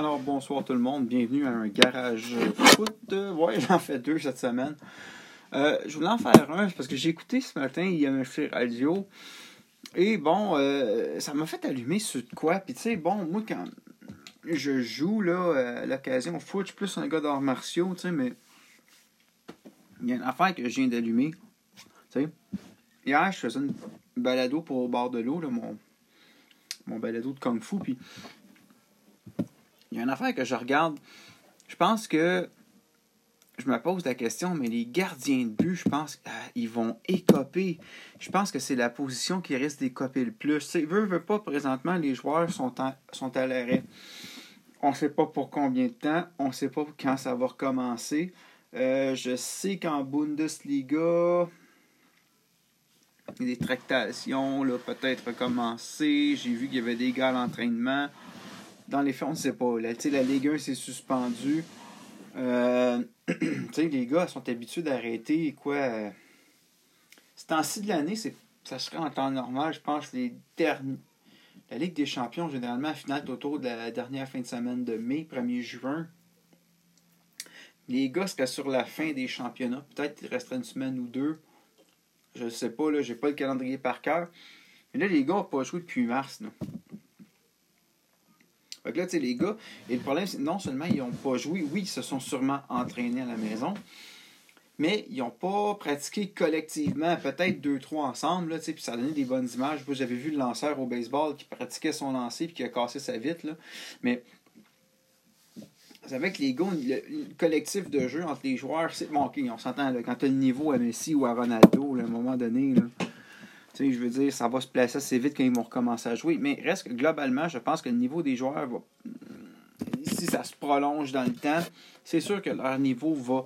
Alors, bonsoir tout le monde. Bienvenue à un garage foot. Ouais, j'en fais deux cette semaine. Euh, je voulais en faire un parce que j'ai écouté ce matin IMF Radio. Et bon, euh, ça m'a fait allumer sur quoi. Puis tu sais, bon, moi, quand je joue là, à l'occasion foot, je suis plus un gars d'arts martiaux, tu sais, mais il y a une affaire que je viens d'allumer. Tu sais, hier, je faisais une balado pour au bord de l'eau, mon, mon balado de Kung Fu. Puis il y a une affaire que je regarde. Je pense que je me pose la question, mais les gardiens de but, je pense qu'ils vont écoper. Je pense que c'est la position qui risque d'écoper le plus. Tu veut, veut pas, présentement, les joueurs sont, sont à l'arrêt. On ne sait pas pour combien de temps. On ne sait pas quand ça va recommencer. Euh, je sais qu'en Bundesliga, des tractations, peut-être recommencer. J'ai vu qu'il y avait des gars à l'entraînement dans les faits, on ne sait pas. Là, la Ligue 1 s'est suspendue. Euh, les gars sont habitués d'arrêter quoi. Euh, ce temps-ci de l'année, ça serait en temps normal, je pense, les derniers. La Ligue des champions, généralement, finale autour de la dernière fin de semaine de mai, 1er juin. Les gars seraient sur la fin des championnats. Peut-être qu'il resterait une semaine ou deux. Je ne sais pas, là, j'ai pas le calendrier par cœur. Mais là, les gars n'ont pas joué depuis mars. Là. Fait que là, tu sais, les gars, et le problème, c'est non seulement ils n'ont pas joué, oui, ils se sont sûrement entraînés à la maison, mais ils n'ont pas pratiqué collectivement, peut-être deux, trois ensemble, là, puis ça a donné des bonnes images. J'avais vu le lanceur au baseball qui pratiquait son lancer puis qui a cassé sa vitre, là. mais c'est avec les gars, le, collectif de jeu entre les joueurs, c'est bon, on s'entend, quand tu as le niveau à Messi ou à Ronaldo, à un moment donné, là, je veux dire, ça va se placer assez vite quand ils vont recommencer à jouer. Mais reste que globalement, je pense que le niveau des joueurs va. Si ça se prolonge dans le temps, c'est sûr que leur niveau va.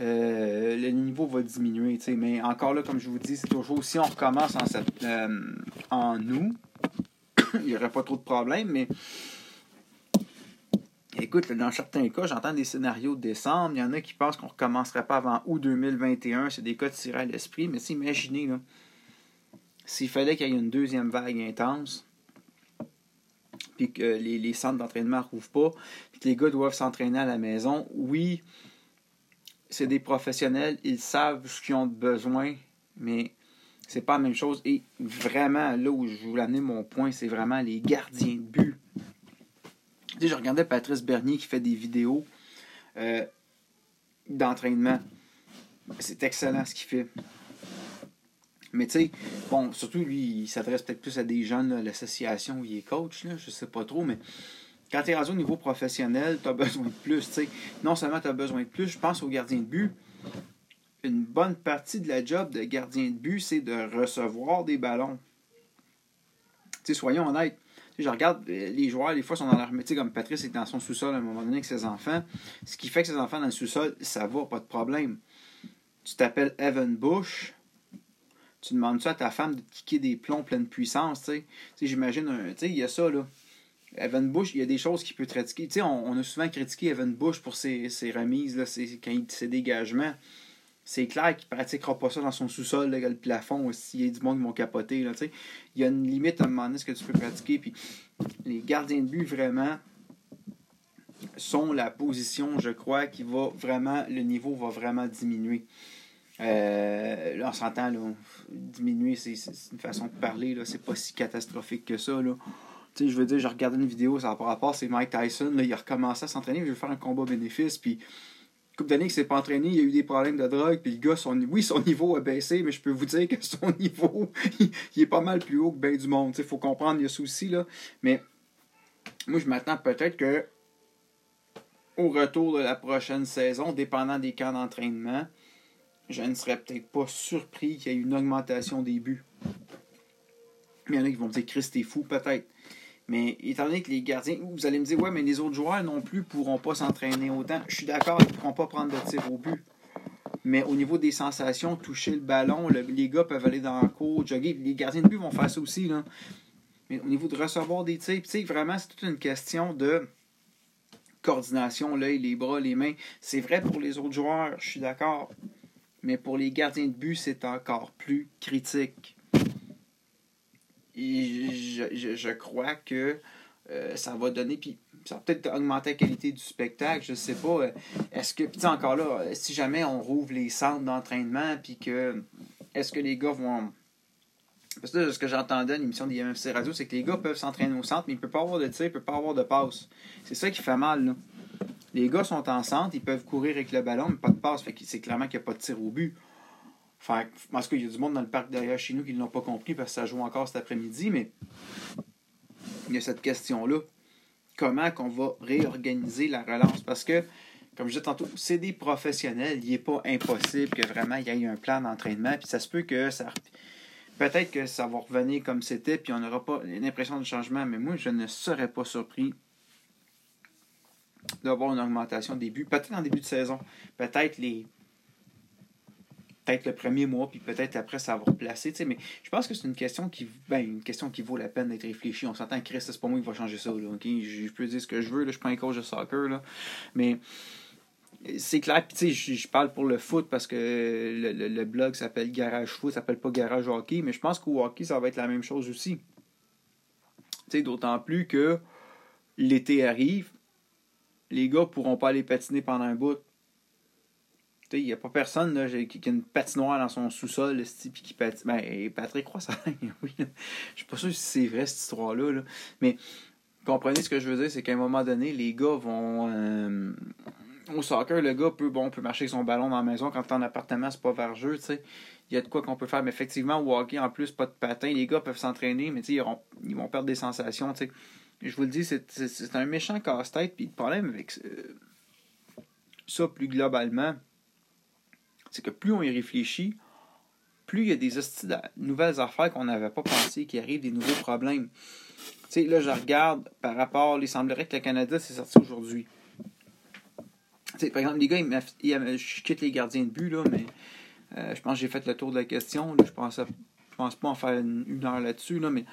Euh, le niveau va diminuer. Mais encore là, comme je vous dis, c'est toujours si on recommence en, euh, août, il n'y aurait pas trop de problèmes, mais. Écoute, dans certains cas, j'entends des scénarios de décembre. Il y en a qui pensent qu'on ne recommencerait pas avant août 2021. C'est des cas tirés à l'esprit. Mais imaginez, là, s'il fallait qu'il y ait une deuxième vague intense, puis que les, centres d'entraînement ne rouvrent pas, puis que les gars doivent s'entraîner à la maison, oui, c'est des professionnels, ils savent ce qu'ils ont besoin, mais c'est pas la même chose. Et vraiment, là où je voulais amener mon point, c'est vraiment les gardiens de but. Tu sais, je regardais Patrice Bernier qui fait des vidéos euh, d'entraînement. C'est excellent ce qu'il fait. Mais tu sais, bon, surtout lui, il s'adresse peut-être plus à des jeunes l'association où il est coach, là, je sais pas trop, mais quand tu es rendu au niveau professionnel, tu as besoin de plus. sais. Non seulement tu as besoin de plus, je pense au gardien de but. Une bonne partie de la job de gardien de but, c'est de recevoir des ballons. sais, soyons honnêtes. je regarde euh, les joueurs, des fois, sont dans leur métier, comme Patrice est dans son sous-sol à un moment donné avec ses enfants. Ce qui fait que ses enfants dans le sous-sol, ça va, pas de problème. Tu t'appelles Evan Bush, tu demandes ça à ta femme de kicker des plombs pleine puissance, tu sais. J'imagine, tu sais, il y a ça, là. Evan Bush, il y a des choses qu'il peut critiquer. Tu sais, on, a souvent critiqué Evan Bush pour ses, ses remises, là, ses, quand il, ses dégagements. C'est clair qu'il ne pratiquera pas ça dans son sous-sol, le plafond, s'il y a du monde qui vont capoter. Là, tu sais. il y a une limite à un moment donné ce que tu peux pratiquer. Puis les gardiens de but, vraiment, sont la position, je crois, qui va vraiment, le niveau va vraiment diminuer. Euh, là, on s'entend, diminuer, c'est une façon de parler, c'est pas si catastrophique que ça. Là. Tu sais, je veux dire, j'ai regardé une vidéo, ça par rapport, c'est Mike Tyson, là, il a recommencé à s'entraîner, il veut faire un combat bénéfice, puis couple d'années qu'il s'est pas entraîné, il a eu des problèmes de drogue, puis le gars, son, oui, son niveau a baissé, mais je peux vous dire que son niveau, il, est pas mal plus haut que bien du monde. Il faut comprendre, a souci, là. Mais moi, je m'attends peut-être que au retour de la prochaine saison, dépendant des camps d'entraînement, je ne serais peut-être pas surpris qu'il y ait une augmentation des buts. Il y en a qui vont me dire, Chris, t'es fou, peut-être. Mais étant donné que les gardiens, vous allez me dire, ouais, mais les autres joueurs non plus pourront pas s'entraîner autant. Je suis d'accord, ils ne pourront pas prendre de tir au but. Mais au niveau des sensations, toucher le ballon, les gars peuvent aller dans la cour, jogger. Les gardiens de but vont faire ça aussi. Là. Mais au niveau de recevoir des tirs, vraiment, c'est toute une question de coordination, l'œil, les bras, les mains. C'est vrai pour les autres joueurs, je suis d'accord mais pour les gardiens de but, c'est encore plus critique. Et je, crois que euh, ça va donner. Puis ça va peut-être augmenter la qualité du spectacle, je sais pas. Est-ce que, puis encore là, si jamais on rouvre les centres d'entraînement, puis que, est-ce que les gars vont. Parce que ce que j'entendais à l'émission des MFC Radio, c'est que les gars peuvent s'entraîner au centre, mais il ne peut pas avoir de tir, il ne peut pas avoir de passe. C'est ça qui fait mal, là. Les gars sont en centre, ils peuvent courir avec le ballon, mais pas de passe. Fait que c'est clairement qu'il n'y a pas de tir au but. Fait parce qu'il y a du monde dans le parc derrière chez nous qui ne l'ont pas compris parce que ça joue encore cet après-midi, mais il y a cette question-là. Comment qu'on va réorganiser la relance? Parce que, comme je disais tantôt, c'est des professionnels. Il n'est pas impossible que vraiment il y ait un plan d'entraînement. Puis ça se peut que ça. Peut-être que ça va revenir comme c'était, puis on n'aura pas l'impression de changement, mais moi, je ne serais pas surpris d'avoir une augmentation début, peut-être en début de saison, peut-être les peut-être le premier mois, puis peut-être après ça va replacer. Mais je pense que c'est une question qui ben, une question qui vaut la peine d'être réfléchie. On s'entend que Chris, c'est pas moi qui va changer ça. Je, peux dire ce que je veux, là, je pas un coach de soccer. Là, mais c'est clair, puis je, je parle pour le foot parce que le, blog s'appelle Garage Foot, ça s'appelle pas Garage Hockey, mais je pense qu'au hockey, ça va être la même chose aussi. D'autant plus que l'été arrive, les gars pourront pas aller patiner pendant un bout. Il n'y a pas personne là, qui, a une patinoire dans son sous-sol puis qui patine. Ben, Patrick Croix, ça oui. Je suis pas sûr si c'est vrai cette histoire-là. Là. Mais comprenez ce que je veux dire, c'est qu'à un moment donné, les gars vont. Euh, au soccer, le gars peut, bon, peut marcher son ballon dans la maison. Quand t'es en appartement, c'est pas vergeux, tu sais. Il y a de quoi qu'on peut faire. Mais effectivement, au en plus, pas de patin. Les gars peuvent s'entraîner, mais ils, ils vont perdre des sensations, tu sais je vous le dis, c'est un méchant casse-tête. Puis le problème avec euh, ça, plus globalement, c'est que plus on y réfléchit, plus il y a des nouvelles affaires qu'on n'avait pas pensé, qui arrivent, des nouveaux problèmes. Tu sais, là, je regarde par rapport, il semblerait que le Canada s'est sorti aujourd'hui. Tu sais, par exemple, les gars, je quitte les gardiens de but, là, mais euh, je pense que j'ai fait le tour de la question. je pense, je pense pas en faire une, une heure là-dessus, là, mais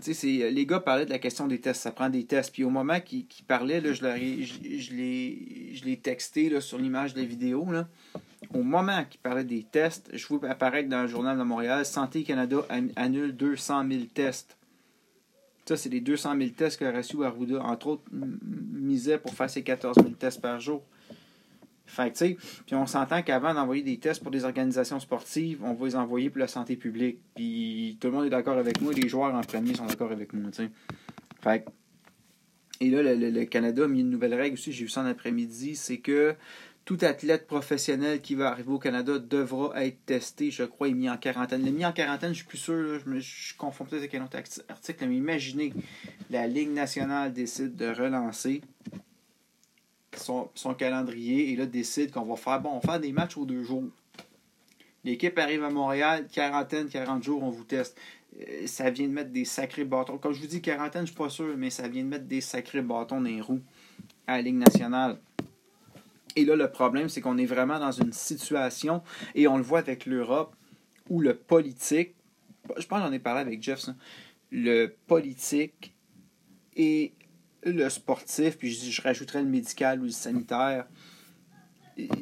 c'est, les gars parlaient de la question des tests, ça prend des tests. Puis au moment qu'ils parlaient, je, leur l'ai texté sur l'image de la vidéo. Au moment qu'ils parlaient des tests, je vois apparaître dans le journal de Montréal, Santé Canada annule 200 000 tests. Ça, c'est les 200 000 tests que Rassou Arruda, entre autres, misait pour faire ses 14 000 tests par jour. Fait tu puis on s'entend qu'avant d'envoyer des tests pour des organisations sportives, on va les envoyer pour la santé publique. Puis tout le monde est d'accord avec moi, les joueurs en premier sont d'accord avec moi, tu Fait et là, le, Canada a mis une nouvelle règle aussi, j'ai vu ça en après-midi, c'est que tout athlète professionnel qui va arriver au Canada devra être testé, je crois, et mis en quarantaine. Le mis en quarantaine, je suis plus sûr, je me je confonds peut-être avec un autre article, mais imaginez, la Ligue nationale décide de relancer son, calendrier et là décide qu'on va faire bon, on va faire des matchs aux deux jours. L'équipe arrive à Montréal, quarantaine, 40 jours, on vous teste. Euh, ça vient de mettre des sacrés bâtons. Comme je vous dis, quarantaine, je suis pas sûr, mais ça vient de mettre des sacrés bâtons dans les roues à la Ligue nationale. Et là, le problème, c'est qu'on est vraiment dans une situation, et on le voit avec l'Europe, où le politique, je pense que j'en ai parlé avec Jeff, le politique et le sportif, puis je, je rajouterais le médical ou le sanitaire,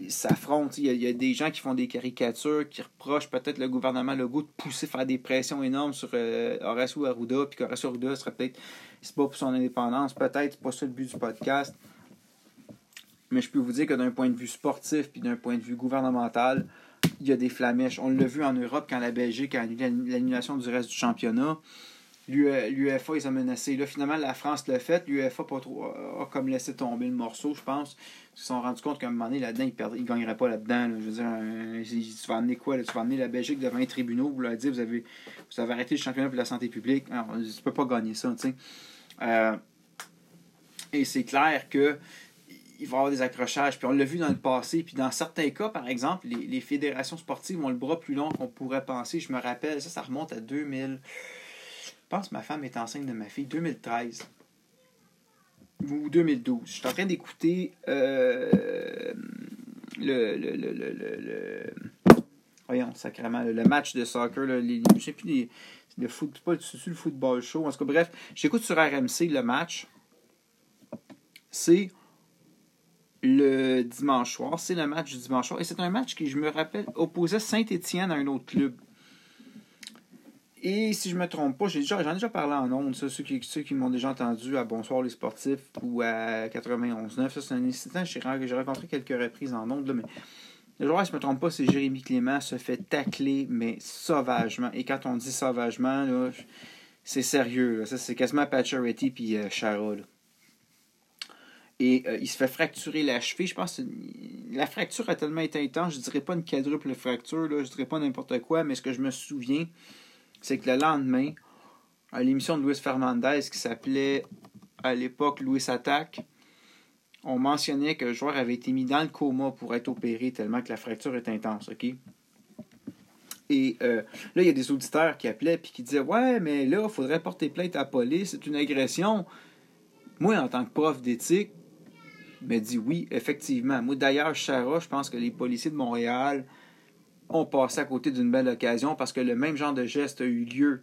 s'affrontent. Il, il, y a des gens qui font des caricatures, qui reprochent peut-être le gouvernement Legault de pousser, faire des pressions énormes sur euh, Horacio Arruda, puis qu'Horacio Arruda serait peut-être, c'est pas pour son indépendance, peut-être, c'est pas ça le but du podcast. Mais je peux vous dire que d'un point de vue sportif, puis d'un point de vue gouvernemental, il y a des flamèches. On l'a vu en Europe quand la Belgique a annulé l'annulation du reste du championnat. L'UEFA, ils ont menacé. Là, finalement, la France l'a fait. L'UEFA a, comme laissé tomber le morceau, je pense. Ils se sont rendus compte qu'à un moment donné, là-dedans, ils ne gagneraient pas là-dedans. Je veux dire, tu vas amener quoi Tu vas amener la Belgique devant les tribunaux. Vous leur dites, vous avez, vous avez arrêté le championnat pour la santé publique. Alors, tu peux pas gagner ça. tu sais. Euh, et c'est clair que il va y avoir des accrochages. Puis on l'a vu dans le passé. Puis dans certains cas, par exemple, les, les fédérations sportives ont le bras plus long qu'on pourrait penser. Je me rappelle, ça, ça remonte à 2000. Pense ma femme est enceinte de ma fille 2013 ou 2012. Je suis en train d'écouter euh, le, le, le, le, voyons, sacrément, le, match de soccer, le les, je sais plus, le, foot, pas le football show? En tout cas, bref, j'écoute sur RMC le match. C'est le dimanche soir. C'est le match du dimanche soir. Et c'est un match qui, je me rappelle, opposait Saint-Étienne à un autre club. Et si je me trompe pas, j'en ai déjà parlé en ondes, ça, ceux qui, m'ont déjà entendu à Bonsoir les sportifs ou à 91.9. Ça, c'est un incident que j'ai rencontré quelques reprises en ondes, là, mais le joueur, si je me trompe pas, c'est Jérémy Clément, se fait tacler, mais sauvagement. Et quand on dit sauvagement, là, c'est sérieux. Là. Ça, c'est quasiment Pacioretty puis euh, Chara. Et euh, il se fait fracturer la cheville. Je pense que la fracture a tellement été intense, je dirais pas une quadruple fracture, là, je dirais pas n'importe quoi, mais ce que je me souviens, c'est que le lendemain, à l'émission de Luis Fernandez qui s'appelait à l'époque Louis Attack, on mentionnait que le joueur avait été mis dans le coma pour être opéré tellement que la fracture est intense, OK? Et euh, là, il y a des auditeurs qui appelaient et qui disaient Ouais, mais là, il faudrait porter plainte à la police, c'est une agression. Moi, en tant que prof d'éthique, me dit oui, effectivement. Moi, d'ailleurs, Chara, je pense que les policiers de Montréal ont passé à côté d'une belle occasion parce que le même genre de geste a eu lieu.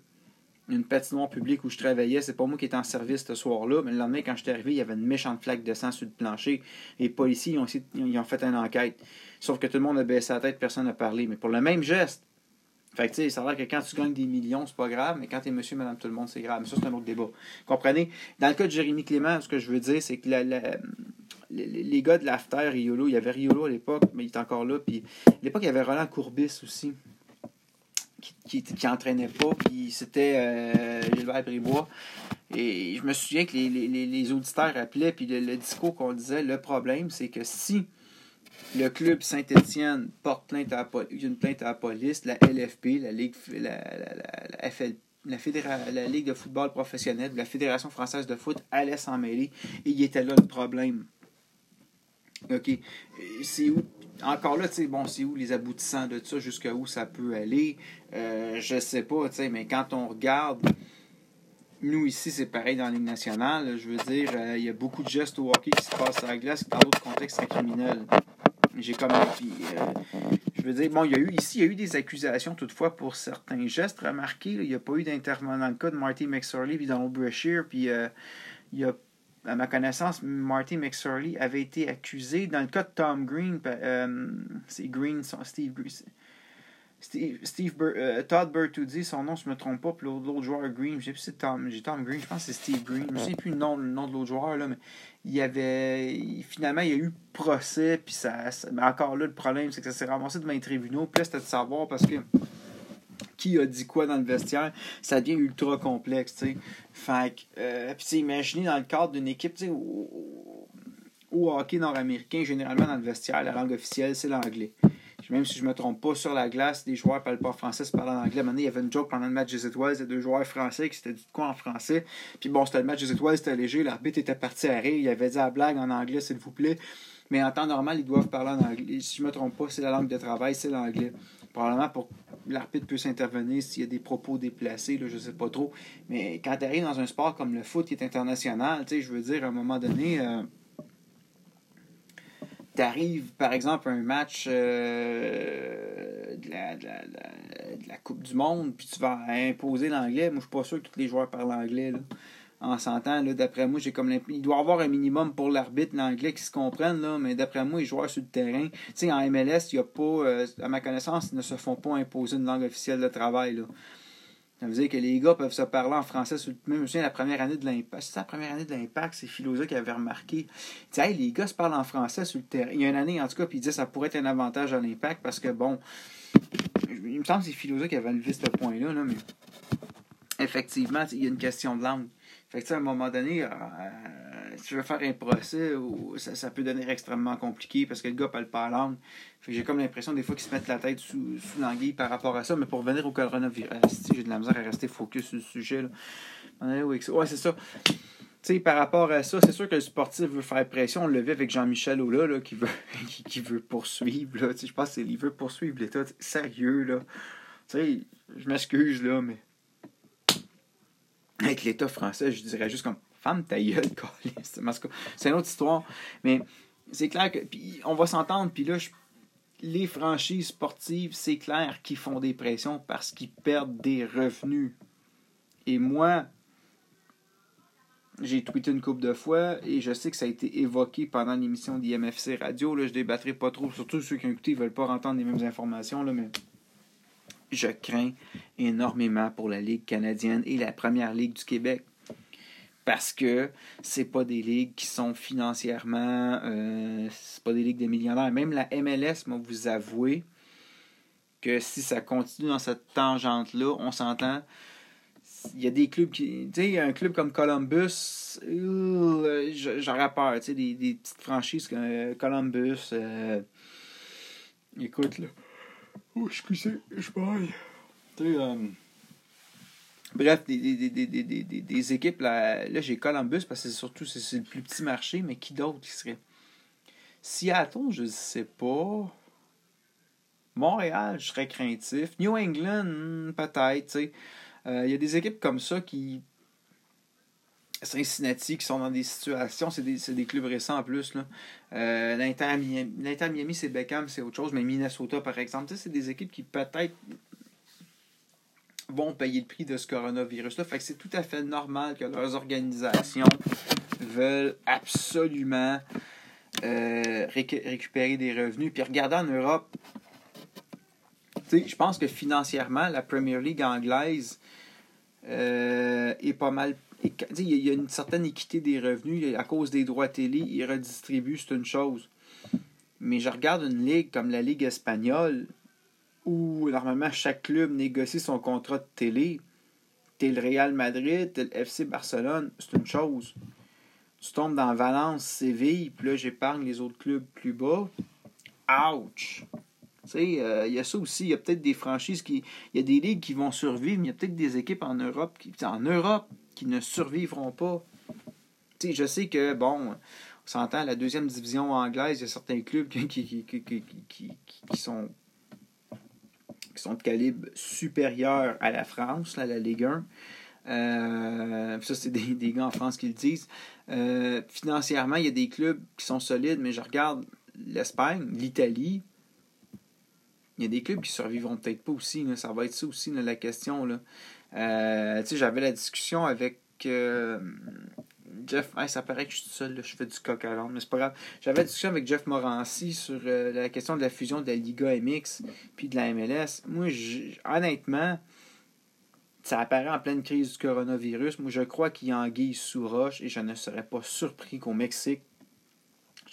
Une patinoire publique où je travaillais, c'est pas moi qui étais en service ce soir-là, mais le lendemain, quand je suis arrivé, il y avait une méchante flaque de sang sur le plancher. Les policiers ils ont, ils fait une enquête. Sauf que tout le monde a baissé la tête, personne n'a parlé. Mais pour le même geste, fait que, ça a que quand tu gagnes des millions, c'est pas grave, mais quand tu es monsieur, madame, tout le monde, c'est grave. Mais ça, c'est un autre débat. Comprenez? Dans le cas de Jérémy Clément, ce que je veux dire, c'est que la, les, gars de l'After, Riolo, il y avait Riolo à l'époque, mais il est encore là. Puis à l'époque, il y avait Roland Courbis aussi, qui, qui, entraînait pas. Puis c'était euh, Gilbert Bribois. Et je me souviens que les, auditeurs appelaient, puis le, discours qu'on disait, le problème, c'est que si le club Saint-Étienne porte plainte à une plainte à la police, la LFP, la Ligue, la, la, la, la Ligue de football professionnel, la Fédération française de foot allait s'en mêler et il était là le problème. OK. C'est où encore là, tu sais, bon, c'est où les aboutissants de ça, jusqu'à où ça peut aller, euh, je sais pas, tu sais, mais quand on regarde, nous ici, c'est pareil dans la Ligue nationale, je veux dire, euh, il y a beaucoup de gestes au hockey qui se passent à la glace dans d'autres contextes, seraient criminels. J'ai comme. Puis, euh, je veux dire, bon, il y a eu ici, il y a eu des accusations toutefois pour certains gestes. Remarquez, il n'y a pas eu d'intervenant dans le cas de Marty McSorley puis Donald Brashear, puis il y a à ma connaissance, Marty McSorley avait été accusé dans le cas de Tom Green. Euh, c'est Green, Steve Steve, Steve euh, Todd Bertuzzi, son nom, je ne me trompe pas, puis l'autre joueur Green, je sais plus si c'est Tom, Tom Green, je pense que c'est Steve Green, je ne sais plus le nom, nom de l'autre joueur, là, mais il y avait, finalement, il y a eu procès, puis ça, mais encore là, le problème, c'est que ça s'est ramassé devant les tribunaux, puis là, c'était de savoir parce que qui a dit quoi dans le vestiaire, ça devient ultra complexe, tu sais. Fait que, euh, puis imaginez dans le cadre d'une équipe, tu sais, au, hockey nord-américain, généralement dans le vestiaire, la langue officielle, c'est l'anglais. Même si je me trompe pas, sur la glace, les joueurs ne parlent pas français, ils parlent en anglais. Maintenant, il y avait une joke pendant le match des étoiles, il y a deux joueurs français qui s'étaient dit quoi en français. Puis bon, c'était le match des étoiles, c'était léger, l'arbitre était parti à rire, il avait dit la blague en anglais, s'il vous plaît. Mais en temps normal, ils doivent parler en anglais. Si je me trompe pas, c'est la langue de travail, c'est l'anglais. Probablement pour l'arbitre peut s'intervenir s'il y a des propos déplacés, là, je sais pas trop. Mais quand tu arrives dans un sport comme le foot qui est international, je veux dire, à un moment donné, euh, tu arrives, par exemple, à un match euh, de, la, Coupe du Monde, puis tu vas imposer l'anglais. Moi, je suis pas sûr que tous les joueurs parlent anglais. En s'entend. D'après moi, j'ai comme Il doit avoir un minimum pour l'arbitre, l'anglais, qui se comprennent, là, mais d'après moi, les joueurs sur le terrain. Tu sais, en MLS, il a pas, euh, à ma connaissance, ils ne se font pas imposer une langue officielle de travail. Là. Ça veut dire que les gars peuvent se parler en français. Sur... Même, je me la première année de l'impact. C'est la première année de l'impact, c'est Philosa qui avait remarqué. Tu sais, les gars se parlent en français sur le terrain. Il y a une année, en tout cas, puis il disait ça pourrait être un avantage à l'impact parce que, bon, il me semble que c'est Philosa qui avait levé ce point-là, là, mais effectivement, il y a une question de langue. Fait que, à un moment donné, euh, si tu veux faire un procès, ça, ça, peut devenir extrêmement compliqué parce que le gars parle pas la langue. Fait que j'ai comme l'impression des fois qu'ils se mettent la tête sous, sous l'anguille par rapport à ça. Mais pour venir au coronavirus, j'ai de la misère à rester focus sur le sujet. Là. Ouais, c'est ça. sais, par rapport à ça, c'est sûr que le sportif veut faire pression. On le vit avec Jean-Michel Ola là, qui, veut, qui, veut poursuivre. Là. Je pense qu'il veut poursuivre l'État. Sérieux, là. je m'excuse, là, mais avec l'État français, je dirais juste comme femme ta gueule, c'est une autre histoire. Mais c'est clair que. Puis on va s'entendre, puis là, les franchises sportives, c'est clair qu'ils font des pressions parce qu'ils perdent des revenus. Et moi, j'ai tweeté une couple de fois et je sais que ça a été évoqué pendant l'émission d'IMFC Radio. Là, je débattrai pas trop, surtout ceux qui ont écouté ne veulent pas entendre les mêmes informations. Là, mais je crains énormément pour la Ligue canadienne et la Première Ligue du Québec. Parce que c'est pas des ligues qui sont financièrement. Euh, c'est pas des ligues de millionnaires. Même la MLS, moi, vous avouez que si ça continue dans cette tangente-là, on s'entend. Il y a des clubs qui. Tu sais, un club comme Columbus, euh, j'aurais peur. Tu sais, des, petites franchises comme euh, Columbus. écoute, là. Oh, excusez, je baille. Euh, bref, des, des, des, des, équipes, là, là j'ai Columbus parce que c'est surtout c'est le plus petit marché, mais qui d'autre qui serait? Seattle, je ne sais pas. Montréal, je serais craintif. New England, hmm, peut-être. Euh, il y a des équipes comme ça qui Cincinnati qui sont dans des situations, c'est des, des, clubs récents en plus. Euh, L'Inter Miami, c'est Beckham, c'est autre chose, mais Minnesota, par exemple, c'est des équipes qui peut-être vont payer le prix de ce coronavirus-là. Fait que c'est tout à fait normal que leurs organisations veulent absolument euh, récupérer des revenus. Puis regardez en Europe, je pense que financièrement, la Premier League anglaise euh, est pas mal il y a une certaine équité des revenus à cause des droits télé, ils redistribuent, c'est une chose. Mais je regarde une ligue comme la Ligue espagnole, où normalement chaque club négocie son contrat de télé. T'es le Real Madrid, t'es le FC Barcelone, c'est une chose. Tu tombes dans Valence, Séville, puis là j'épargne les autres clubs plus bas. Ouch! Euh, il y a ça aussi. Il y a peut-être des franchises qui. Il y a des ligues qui vont survivre, mais il y a peut-être des équipes en Europe qui. En Europe, qui ne survivront pas. sais, je sais que, bon, on s'entend, la deuxième division anglaise, il y a certains clubs qui, qui, qui, qui sont, qui sont de calibre supérieur à la France, à la Ligue 1. Euh, ça, c'est des, des, gars en France qui le disent. Euh, financièrement, il y a des clubs qui sont solides, mais je regarde l'Espagne, l'Italie. Il y a des clubs qui survivront peut-être pas aussi. Ça va être ça aussi, la question. Là. Euh, j'avais la discussion avec euh, Jeff. ça paraît que je suis seul, je fais du coq à l'ombre, mais c'est pas grave. J'avais la discussion avec Jeff Morancy sur euh, la question de la fusion de la Liga MX puis de la MLS. Moi, honnêtement, ça apparaît en pleine crise du coronavirus. Moi, je crois qu'il y a anguille sous roche et je ne serais pas surpris qu'au Mexique,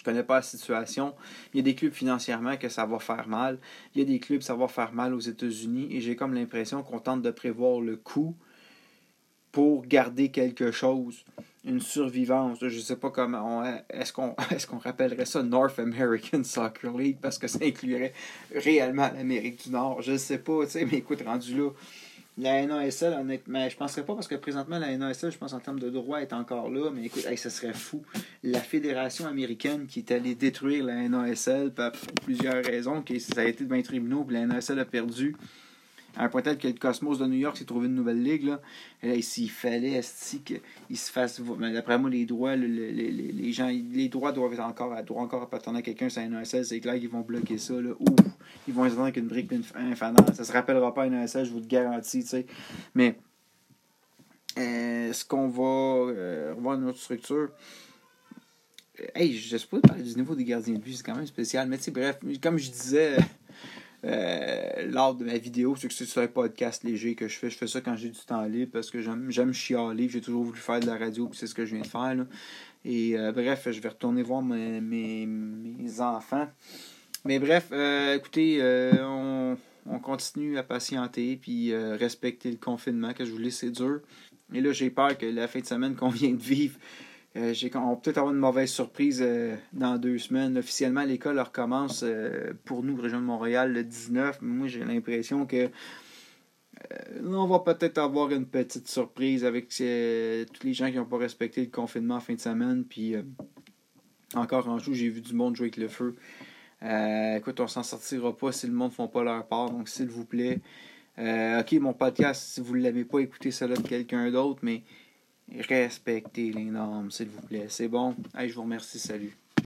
connais pas la situation. Il y a des clubs financièrement que ça va faire mal. Il y a des clubs ça va faire mal aux États-Unis. Et j'ai comme l'impression qu'on tente de prévoir le coût pour garder quelque chose, une survivance. Je ne sais pas comment. Est-ce qu'on est qu'on rappellerait ça North American Soccer League parce que ça inclurait réellement l'Amérique du Nord? Je ne sais pas, mais écoute, rendu là. La NASL, honnêtement, je penserais pas parce que présentement, la NASL, je pense en termes de droit, est encore là, mais écoute, ce serait fou. La fédération américaine qui est allée détruire la NASL pour plusieurs raisons, que ça a été devant les tribunaux, puis la NASL a perdu à un point tel que le Cosmos de New York s'est trouvé une nouvelle ligue. Là. Là, s'il fallait qu'il se fasse. D'après moi, les droits, les, gens, les droits doivent encore, doivent encore appartenir à quelqu'un c'est un ESL. C'est clair qu'ils vont bloquer ça. Là. Ouf, ils vont se vendre avec une brique et un fanal. Ça se rappellera pas un ESL, je vous le garantis. sais Mais est-ce qu'on va euh, revoir une autre structure? Hey, je sais pas parler du niveau des gardiens de but, c'est quand même spécial. Mais tu bref, comme je disais. Euh, lors de ma vidéo, c'est que c'est un podcast léger que je fais. Je fais ça quand j'ai du temps libre parce que j'aime chialer. J'ai toujours voulu faire de la radio, puis c'est ce que je viens de faire. Et euh, bref, je vais retourner voir mes, mes, enfants. Mais bref, euh, écoutez, on, on, continue à patienter puis respecter le confinement. Que je vous laisse, c'est dur. Et là, j'ai peur que la fin de semaine qu'on vient de vivre euh, on va peut-être avoir une mauvaise surprise euh, dans deux semaines. Officiellement, l'école recommence euh, pour nous, région de Montréal, le 19. Moi, j'ai l'impression que on va peut-être avoir une petite surprise avec tous les gens qui n'ont pas respecté le confinement en fin de semaine. Puis encore en joue, j'ai vu du monde jouer avec le feu. écoute, on s'en sortira pas si le monde ne font pas leur part. Donc, s'il vous plaît. ok, mon podcast, si vous ne l'avez pas écouté, ça de quelqu'un d'autre, mais Respectez les normes, s'il vous plaît. C'est bon? Allez, je vous remercie. Salut.